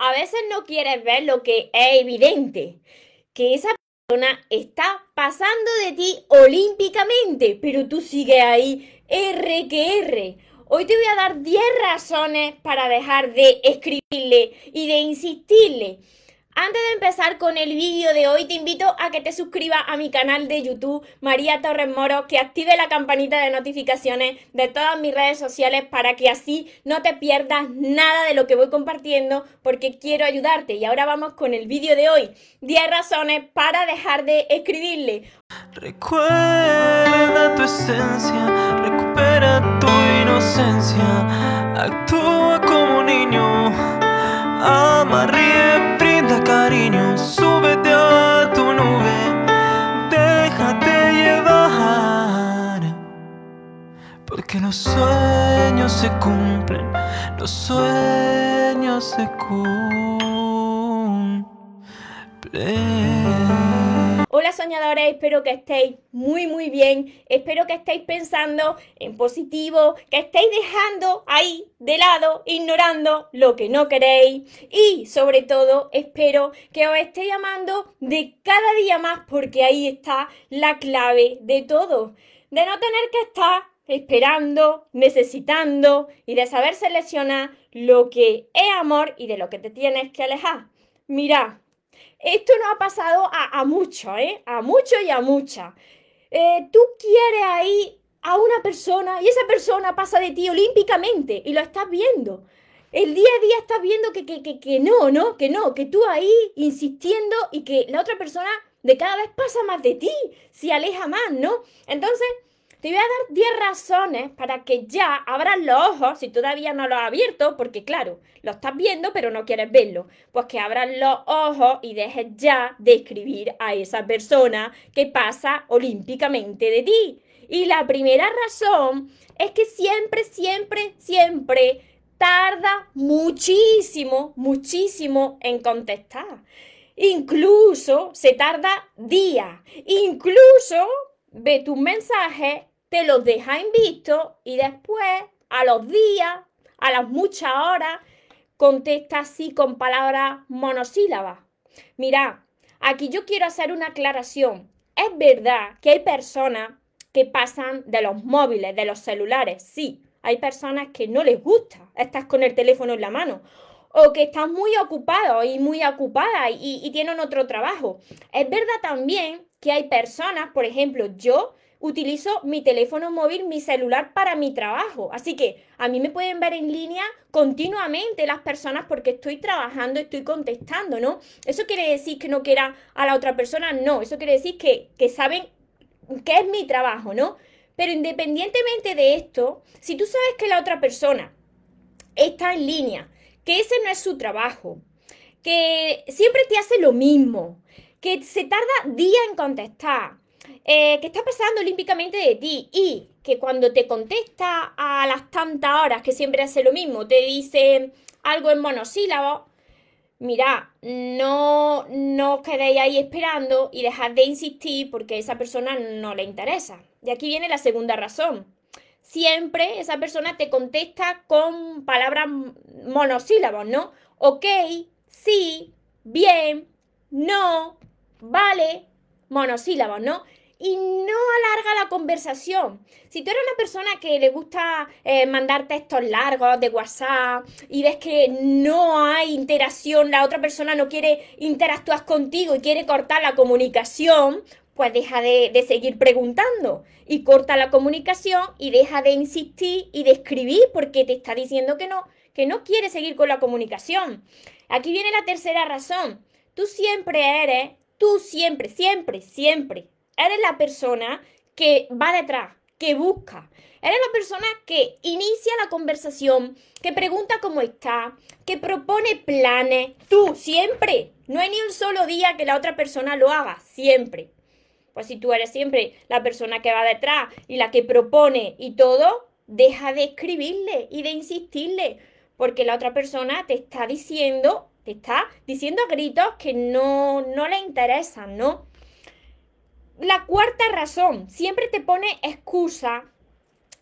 a veces no quieres ver lo que es evidente, que esa persona está pasando de ti olímpicamente, pero tú sigues ahí R que R. Hoy te voy a dar 10 razones para dejar de escribirle y de insistirle. Antes de empezar con el vídeo de hoy, te invito a que te suscribas a mi canal de YouTube, María Torres Moro, que active la campanita de notificaciones de todas mis redes sociales para que así no te pierdas nada de lo que voy compartiendo, porque quiero ayudarte. Y ahora vamos con el vídeo de hoy. 10 razones para dejar de escribirle. Recuerda tu esencia, recupera tu inocencia, actúa como niño, ama, cariño, tu nube, déjate llevar. Porque los sueños se cumplen, los sueños se cumplen. Hola soñadores, espero que estéis muy muy bien, espero que estéis pensando en positivo, que estéis dejando ahí de lado, ignorando lo que no queréis. Y sobre todo espero que os estéis amando de cada día más porque ahí está la clave de todo, de no tener que estar esperando, necesitando y de saber seleccionar lo que es amor y de lo que te tienes que alejar. Mira, esto no ha pasado a, a mucho, ¿eh? A mucho y a mucha. Eh, tú quieres ahí a una persona y esa persona pasa de ti olímpicamente y lo estás viendo. El día a día estás viendo que, que, que, que no, ¿no? Que no, que tú ahí insistiendo y que la otra persona de cada vez pasa más de ti, se aleja más, ¿no? Entonces, te voy a dar 10 razones para que ya abras los ojos, si todavía no los has abierto, porque claro, lo estás viendo pero no quieres verlo. Pues que abras los ojos y dejes ya de escribir a esa persona que pasa olímpicamente de ti. Y la primera razón es que siempre, siempre, siempre tarda muchísimo, muchísimo en contestar. Incluso se tarda días. Incluso ve tus mensajes te los deja en visto y después, a los días, a las muchas horas, contesta así con palabras monosílabas. Mira, aquí yo quiero hacer una aclaración. Es verdad que hay personas que pasan de los móviles, de los celulares, sí. Hay personas que no les gusta estar con el teléfono en la mano o que están muy ocupados y muy ocupadas y tienen otro trabajo. Es verdad también que hay personas, por ejemplo, yo utilizo mi teléfono móvil, mi celular para mi trabajo. Así que a mí me pueden ver en línea continuamente las personas porque estoy trabajando, estoy contestando, ¿no? Eso quiere decir que no quiera a la otra persona, no. Eso quiere decir que, que saben que es mi trabajo, ¿no? Pero independientemente de esto, si tú sabes que la otra persona está en línea, que ese no es su trabajo, que siempre te hace lo mismo, que se tarda día en contestar, eh, que está pasando olímpicamente de ti y que cuando te contesta a las tantas horas que siempre hace lo mismo, te dice algo en monosílabos, mira, no, no os quedéis ahí esperando y dejad de insistir porque a esa persona no le interesa. Y aquí viene la segunda razón. Siempre esa persona te contesta con palabras monosílabos, ¿no? Ok, sí, bien, no, vale, monosílabos, ¿no? Y no alarga la conversación. Si tú eres una persona que le gusta eh, mandar textos largos de WhatsApp y ves que no hay interacción, la otra persona no quiere interactuar contigo y quiere cortar la comunicación, pues deja de, de, seguir preguntando y corta la comunicación y deja de insistir y de escribir porque te está diciendo que no, que no quiere seguir con la comunicación. Aquí viene la tercera razón. Tú siempre eres, tú siempre, siempre, siempre eres la persona que va detrás, que busca. Eres la persona que inicia la conversación, que pregunta cómo está, que propone planes. Tú, siempre. No hay ni un solo día que la otra persona lo haga, siempre. Pues si tú eres siempre la persona que va detrás y la que propone y todo, deja de escribirle y de insistirle, porque la otra persona te está diciendo, te está diciendo a gritos que no, no le interesan, ¿no? La cuarta razón, siempre te pone excusa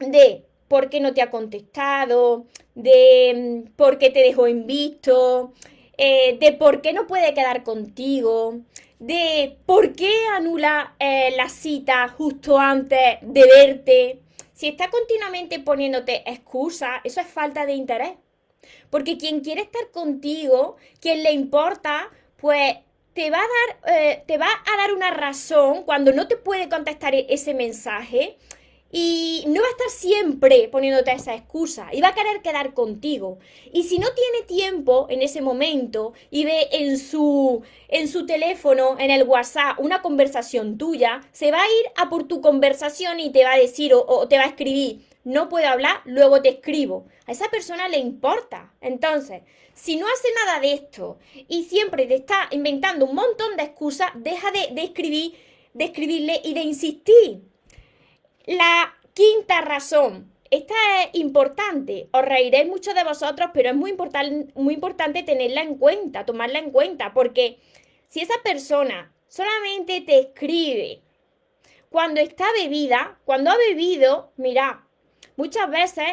de por qué no te ha contestado, de mm, por qué te dejó en visto, eh, de por qué no puede quedar contigo, de por qué anula eh, la cita justo antes de verte. Si está continuamente poniéndote excusas, eso es falta de interés. Porque quien quiere estar contigo, quien le importa, pues te va a dar, eh, te va a dar una razón cuando no te puede contestar e-, ese mensaje y no va a estar siempre poniéndote esa excusa y va a querer quedar contigo. Y si no tiene tiempo en ese momento y ve en su, en su teléfono, en el WhatsApp, una conversación tuya, se va a ir a por tu conversación y te va a decir o te va a escribir, no puedo hablar, luego te escribo. A esa persona le importa. Entonces, si no hace nada de esto y siempre te está inventando un montón de excusas, deja de, escribir, de escribirle y de insistir. La quinta razón. Esta es importante. Os reiréis mucho de vosotros, pero es muy, muy importante tenerla en cuenta, tomarla en cuenta, porque si esa persona solamente te escribe cuando está bebida, cuando ha bebido, mira, muchas veces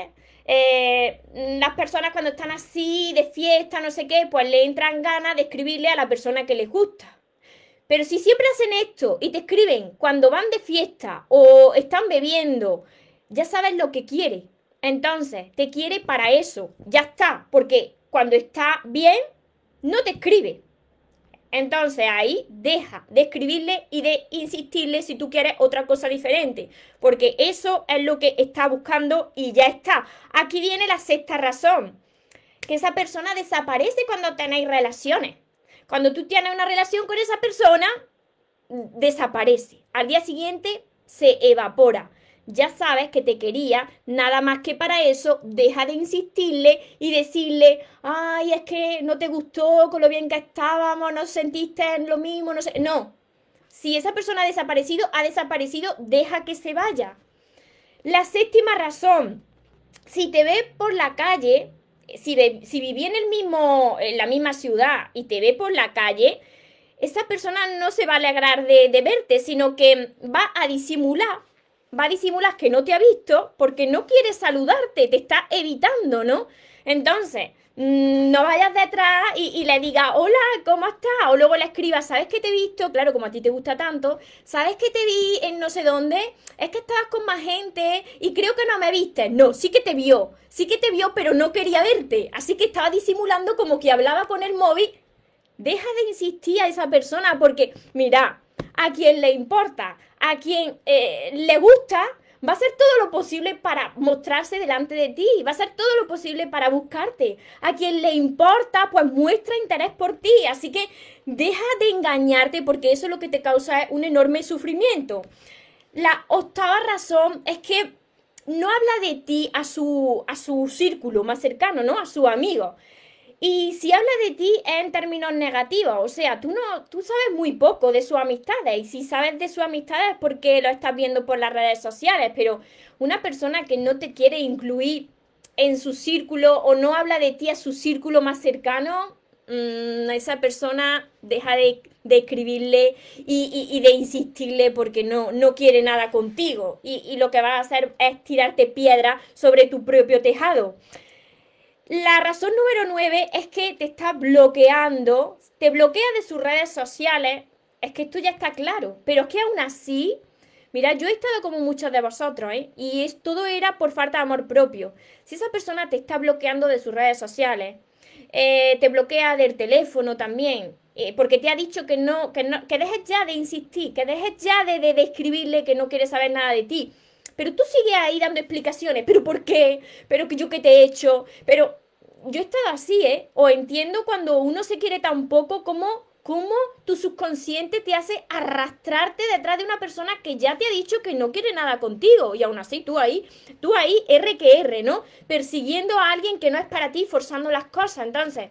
eh, las personas cuando están así de fiesta, no sé qué, pues le entran ganas de escribirle a la persona que les gusta. Pero si siempre hacen esto y te escriben cuando van de fiesta o están bebiendo, ya sabes lo que quiere. Entonces, te quiere para eso. Ya está. Porque cuando está bien, no te escribe. Entonces ahí deja de escribirle y de insistirle si tú quieres otra cosa diferente, porque eso es lo que está buscando y ya está. Aquí viene la sexta razón, que esa persona desaparece cuando tenéis relaciones. Cuando tú tienes una relación con esa persona, desaparece. Al día siguiente se evapora ya sabes que te quería, nada más que para eso, deja de insistirle y decirle, ay, es que no te gustó con lo bien que estábamos, no sentiste lo mismo, no sé. No. Si esa persona ha desaparecido, ha desaparecido, deja que se vaya. La séptima razón, si te ve por la calle, si, si viví en, el mismo, en la misma ciudad y te ve por la calle, esa persona no se va a alegrar de verte, sino que va a disimular va a disimular que no te ha visto porque no quiere saludarte, te está evitando, ¿no? Entonces, mm, no vayas detrás y, le digas, hola, ¿cómo estás? O luego le escribas, ¿sabes que te he visto? Claro, como a ti te gusta tanto, ¿sabes que te vi en no sé dónde? Es que estabas con más gente y creo que no me viste. No, sí que te vio, sí que te vio, pero no quería verte. Así que estaba disimulando como que hablaba con el móvil. Deja de insistir a esa persona porque, mira, a quien le importa, a quien eh, le gusta, va a hacer todo lo posible para mostrarse delante de ti, va a hacer todo lo posible para buscarte. A quien le importa, pues muestra interés por ti. Así que deja de engañarte porque eso es lo que te causa un enorme sufrimiento. La octava razón es que no habla de ti a su, a su círculo más cercano, ¿no? A su amigo. Y si habla de ti en términos negativos, o sea, tú no, tú sabes muy poco de sus amistades, y si sabes de sus amistades es porque lo estás viendo por las redes sociales, pero una persona que no te quiere incluir en su círculo o no habla de ti a su círculo más cercano, mmm, esa persona deja de, escribirle y, de insistirle porque no, no quiere nada contigo. Y, y lo que va a hacer es tirarte piedra sobre tu propio tejado. La razón número 9 es que te está bloqueando, te bloquea de sus redes sociales. Es que esto ya está claro, pero es que aún así, mira, yo he estado como muchos de vosotros, ¿eh? Y todo era por falta de amor propio. Si esa persona te está bloqueando de sus redes sociales, eh, te bloquea del teléfono también, eh, porque te ha dicho que no, que no, que dejes ya de insistir, que dejes ya de, de, de escribirle que no quiere saber nada de ti. Pero tú sigues ahí dando explicaciones. ¿Pero por qué? ¿Pero que yo qué te he hecho? Pero yo he estado así, ¿eh? O entiendo cuando uno se quiere tan poco como cómo tu subconsciente te hace arrastrarte detrás de una persona que ya te ha dicho que no quiere nada contigo. Y aún así, tú ahí, tú ahí, R que R, ¿no? Persiguiendo a alguien que no es para ti, forzando las cosas. Entonces,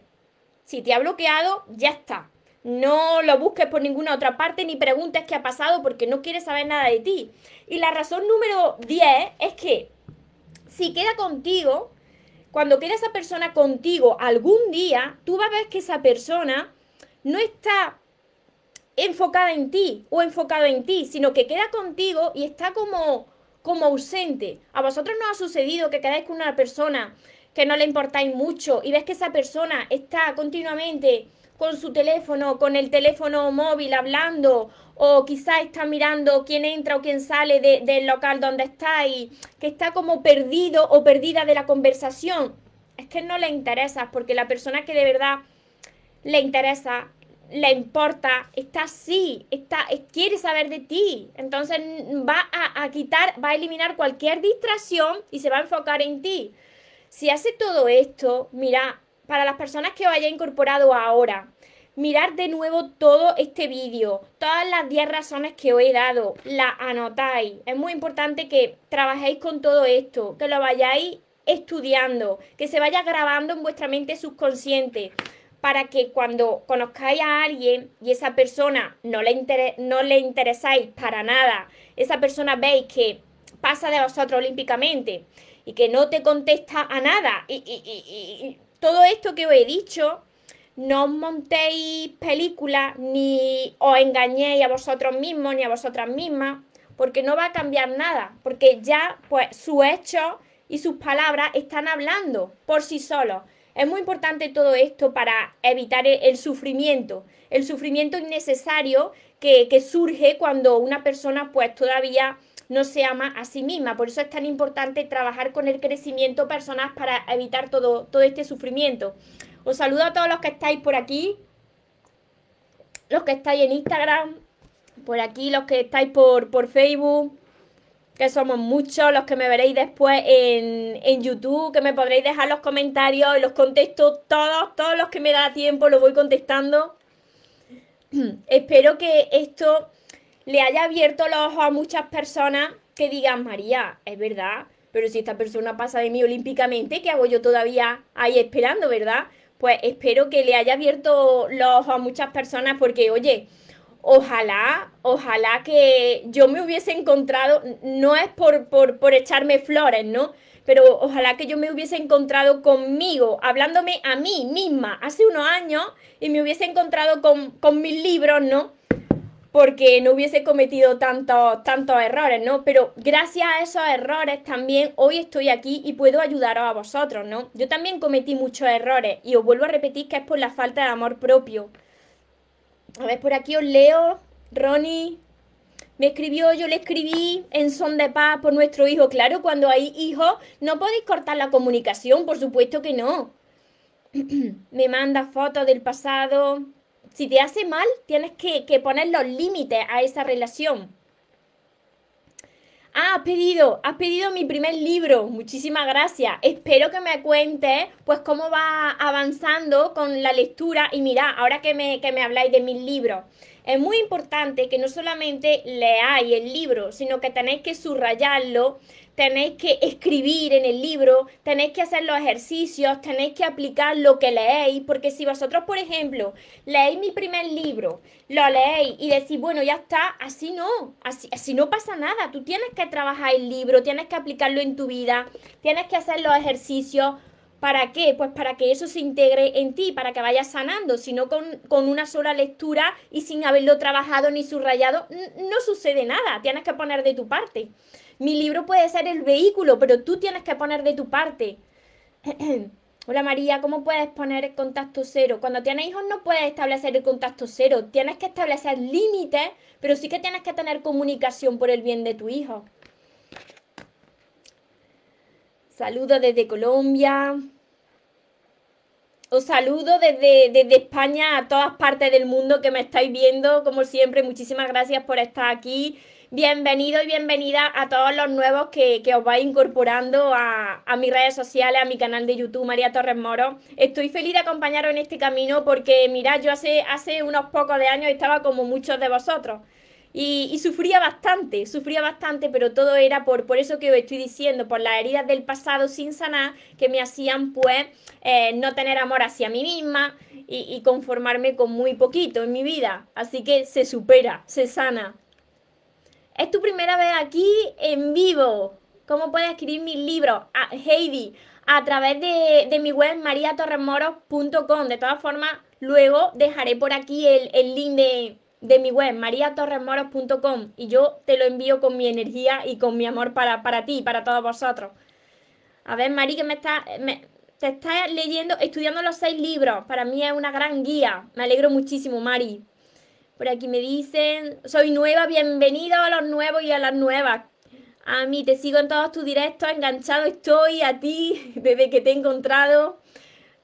si te ha bloqueado, ya está. No lo busques por ninguna otra parte ni preguntes qué ha pasado porque no quiere saber nada de ti. Y la razón número 10 es que si queda contigo, cuando queda esa persona contigo algún día, tú vas a ver que esa persona no está enfocada en ti o enfocado en ti, sino que queda contigo y está como, como ausente. A vosotros no ha sucedido que quedáis con una persona que no le importáis mucho y ves que esa persona está continuamente con su teléfono, con el teléfono móvil hablando, o quizás está mirando quién entra o quién sale del local donde está y que está como perdido o perdida de la conversación, es que no le interesa, porque la persona que de verdad le interesa, le importa, está así, está, quiere saber de ti. Entonces va a, a quitar, va a eliminar cualquier distracción y se va a enfocar en ti. Si hace todo esto, mira, para las personas que os haya incorporado ahora, mirar de nuevo todo este vídeo, todas las 10 razones que os he dado, las anotáis. Es muy importante que trabajéis con todo esto, que lo vayáis estudiando, que se vaya grabando en vuestra mente subconsciente para que cuando conozcáis a alguien y esa persona no le, no le interesáis para nada, esa persona veis que pasa de vosotros olímpicamente y que no te contesta a nada y todo esto que os he dicho, no os montéis películas ni os engañéis a vosotros mismos ni a vosotras mismas, porque no va a cambiar nada, porque ya pues sus hechos y sus palabras están hablando por sí solos. Es muy importante todo esto para evitar el sufrimiento, el sufrimiento innecesario que, que surge cuando una persona pues todavía no se ama a sí misma. Por eso es tan importante trabajar con el crecimiento personal para evitar todo, todo este sufrimiento. Os saludo a todos los que estáis por aquí, los que estáis en Instagram, por aquí, los que estáis por, por Facebook, que somos muchos, los que me veréis después en, en YouTube, que me podréis dejar los comentarios, los contesto todos, todos los que me da tiempo, los voy contestando. Espero que esto le haya abierto los ojos a muchas personas que digan, María, es verdad, pero si esta persona pasa de mí olímpicamente, ¿qué hago yo todavía ahí esperando, verdad? Pues espero que le haya abierto los ojos a muchas personas porque, oye, ojalá, ojalá que yo me hubiese encontrado, no es por, por, por echarme flores, ¿no? Pero ojalá que yo me hubiese encontrado conmigo, hablándome a mí misma hace unos años y me hubiese encontrado con, con mis libros, ¿no? Porque no hubiese cometido tantos, tantos errores, ¿no? Pero gracias a esos errores también hoy estoy aquí y puedo ayudaros a vosotros, ¿no? Yo también cometí muchos errores y os vuelvo a repetir que es por la falta de amor propio. A ver, por aquí os leo, Ronnie. Me escribió, yo le escribí en son de paz por nuestro hijo. Claro, cuando hay hijos no podéis cortar la comunicación, por supuesto que no. Me manda fotos del pasado si te hace mal, tienes que, poner los límites a esa relación. Ah, has pedido, has pedido mi primer libro. Muchísimas gracias. Espero que me cuentes, pues, cómo va avanzando con la lectura. Y mira, ahora que me, que me habláis de mis libros, es muy importante que no solamente leáis el libro, sino que tenéis que subrayarlo, tenéis que escribir en el libro, tenéis que hacer los ejercicios, tenéis que aplicar lo que leéis, porque si vosotros, por ejemplo, leéis mi primer libro, lo leéis y decís, bueno, ya está, así no, así, no pasa nada, tú tienes que trabajar el libro, tienes que aplicarlo en tu vida, tienes que hacer los ejercicios. ¿Para qué? Pues para que eso se integre en ti, para que vayas sanando, si no con, con una sola lectura y sin haberlo trabajado ni subrayado, no sucede nada, tienes que poner de tu parte. Mi libro puede ser el vehículo, pero tú tienes que poner de tu parte. Hola María, ¿cómo puedes poner el contacto cero? Cuando tienes hijos no puedes establecer el contacto cero, tienes que establecer límites, pero sí que tienes que tener comunicación por el bien de tu hijo. Saludos desde Colombia. Os saludo desde, España a todas partes del mundo que me estáis viendo. Como siempre, muchísimas gracias por estar aquí. Bienvenido y bienvenida a todos los nuevos que, os vais incorporando a, mis redes sociales, a mi canal de YouTube, María Torres Moro. Estoy feliz de acompañaros en este camino porque, mirad, yo hace, hace unos pocos de años estaba como muchos de vosotros. Y, sufría bastante, sufría bastante, pero todo era por, por eso que os estoy diciendo, por las heridas del pasado sin sanar que me hacían pues eh, no tener amor hacia mí misma y, conformarme con muy poquito en mi vida. Así que se supera, se sana, es tu primera vez aquí en vivo. ¿Cómo puedes escribir mis libros? Heidi, a través de, mi web mariatorremoros.com. De todas formas, luego dejaré por aquí el, link de, mi web, mariatorremoros.com. Y yo te lo envío con mi energía y con mi amor para, para ti y para todos vosotros. A ver, Mari, que me está... te estás leyendo, estudiando los seis libros. Para mí es una gran guía. Me alegro muchísimo, Mari. Por aquí me dicen, soy nueva, bienvenido a los nuevos y a las nuevas. A mí te sigo en todos tus directos, enganchado estoy a ti desde que te he encontrado.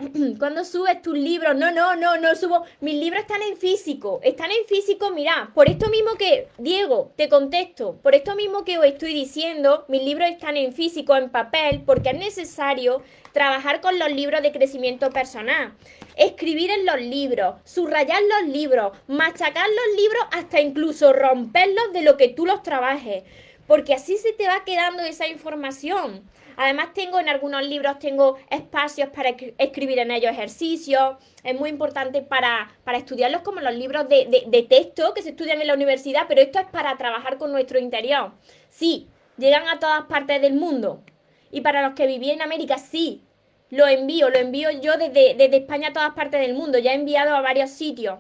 ¿Cuándo subes tus libros? No, no, no, no subo. Mis libros están en físico. Están en físico, mira, por esto mismo que, Diego, te contesto, por esto mismo que os estoy diciendo, mis libros están en físico, en papel, porque es necesario trabajar con los libros de crecimiento personal. Escribir en los libros, subrayar los libros, machacar los libros hasta incluso romperlos de lo que tú los trabajes. Porque así se te va quedando esa información. Además tengo en algunos libros, tengo espacios para escribir en ellos ejercicios. Es muy importante para, estudiarlos como los libros de, de texto que se estudian en la universidad, pero esto es para trabajar con nuestro interior. Sí, llegan a todas partes del mundo. Y para los que vivían en América, sí, lo envío, lo envío yo desde, desde España a todas partes del mundo. Ya he enviado a varios sitios.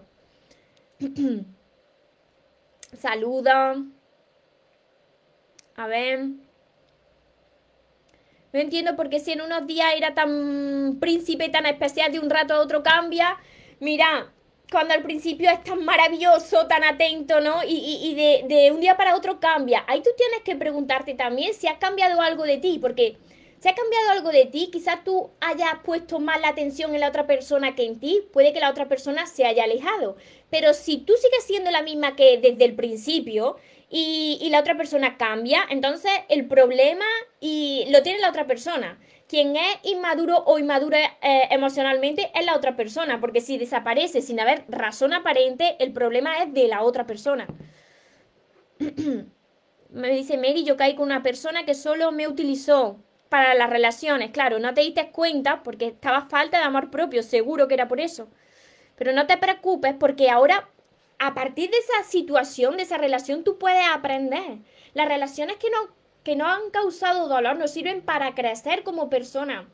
Saludos. A ver. No entiendo por qué si en unos días era tan príncipe, tan especial, de un rato a otro cambia. Mira, cuando al principio es tan maravilloso, tan atento, ¿no? Y, y, de, de, un día para otro cambia. Ahí tú tienes que preguntarte también si ha cambiado algo de ti, porque si ha cambiado algo de ti, quizás tú hayas puesto más la atención en la otra persona que en ti, puede que la otra persona se haya alejado. Pero si tú sigues siendo la misma que desde el principio y, la otra persona cambia, entonces el problema y lo tiene la otra persona. Quien es inmaduro o inmadura eh, emocionalmente es la otra persona, porque si desaparece sin haber razón aparente, el problema es de la otra persona. me dice Mary, yo caí con una persona que solo me utilizó para las relaciones. Claro, no te diste cuenta porque estaba falta de amor propio, seguro que era por eso. Pero no te preocupes porque ahora, a partir de esa situación, de esa relación, tú puedes aprender. Las relaciones que no, que no han causado dolor nos sirven para crecer como persona,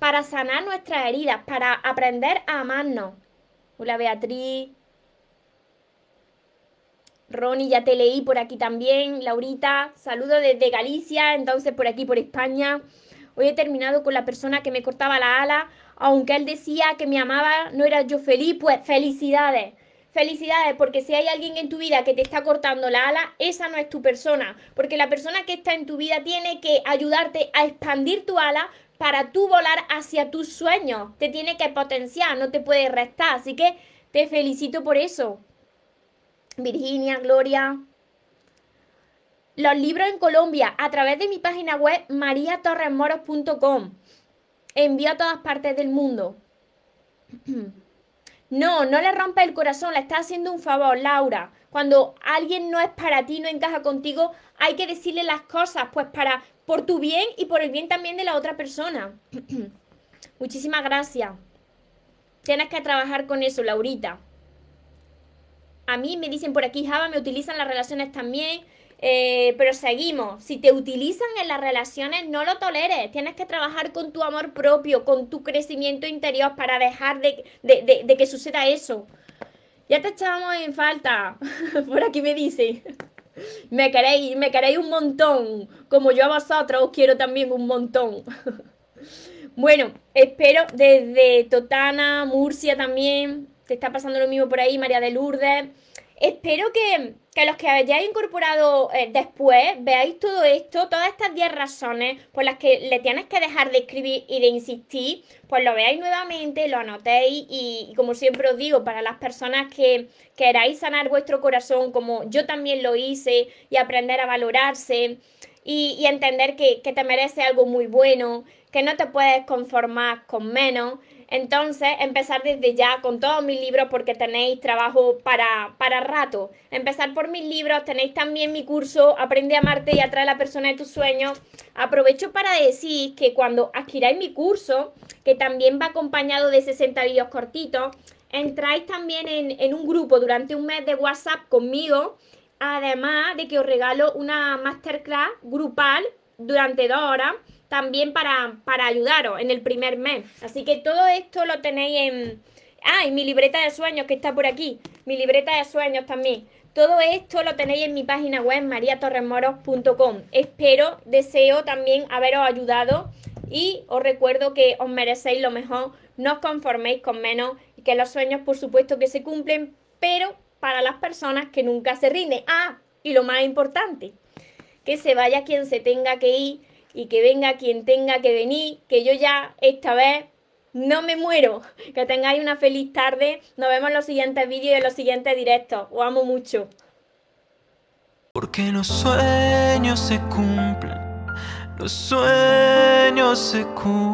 para sanar nuestras heridas, para aprender a amarnos. Hola Beatriz. Ronnie, ya te leí por aquí también. Laurita, saludo desde Galicia, entonces por aquí, por España. Hoy he terminado con la persona que me cortaba la ala, aunque él decía que me amaba, no era yo feliz, pues felicidades. Felicidades, porque si hay alguien en tu vida que te está cortando la ala, esa no es tu persona, porque la persona que está en tu vida tiene que ayudarte a expandir tu ala para tú volar hacia tus sueños. Te tiene que potenciar, no te puede restar, así que te felicito por eso. Virginia, Gloria. Los libros en Colombia a través de mi página web mariatorresmoros.com. Envío a todas partes del mundo. No, no le rompe el corazón, le estás haciendo un favor, Laura. Cuando alguien no es para ti, no encaja contigo, hay que decirle las cosas, pues para por tu bien y por el bien también de la otra persona. Muchísimas gracias. Tienes que trabajar con eso, Laurita. A mí me dicen por aquí, Java, me utilizan las relaciones también, eh, pero seguimos. Si te utilizan en las relaciones, no lo toleres. Tienes que trabajar con tu amor propio, con tu crecimiento interior para dejar de, que suceda eso. Ya te echábamos en falta. por aquí me dicen. Me queréis, me queréis un montón. Como yo a vosotros os quiero también un montón. bueno, espero desde Totana, Murcia también te está pasando lo mismo por ahí, María de Lourdes. Espero que, los que hayáis incorporado eh, después veáis todo esto, todas estas 10 razones por las que le tienes que dejar de escribir y de insistir, pues lo veáis nuevamente, lo anotéis y, como siempre os digo, para las personas que queráis sanar vuestro corazón, como yo también lo hice, y aprender a valorarse y, y entender que, que te merece algo muy bueno, que no te puedes conformar con menos entonces, empezar desde ya con todos mis libros porque tenéis trabajo para, para rato. Empezar por mis libros, tenéis también mi curso Aprende a amarte y atrae a la persona de tus sueños. Aprovecho para decir que cuando adquiráis mi curso, que también va acompañado de 60 vídeos cortitos, entráis también en, en un grupo durante un mes de WhatsApp conmigo. Además de que os regalo una masterclass grupal durante dos horas también para, para ayudaros en el primer mes. Así que todo esto lo tenéis en... Ah, y mi libreta de sueños que está por aquí. Mi libreta de sueños también. Todo esto lo tenéis en mi página web mariatorremoros.com. Espero, deseo también haberos ayudado y os recuerdo que os merecéis lo mejor, no os conforméis con menos y que los sueños por supuesto que se cumplen, pero para las personas que nunca se rinden. Ah, y lo más importante, que se vaya quien se tenga que ir y que venga quien tenga que venir, que yo ya esta vez no me muero. Que tengáis una feliz tarde. Nos vemos en los siguientes vídeos y en los siguientes directos. Os amo mucho. Porque los sueños se cumplen, los sueños se cumplen.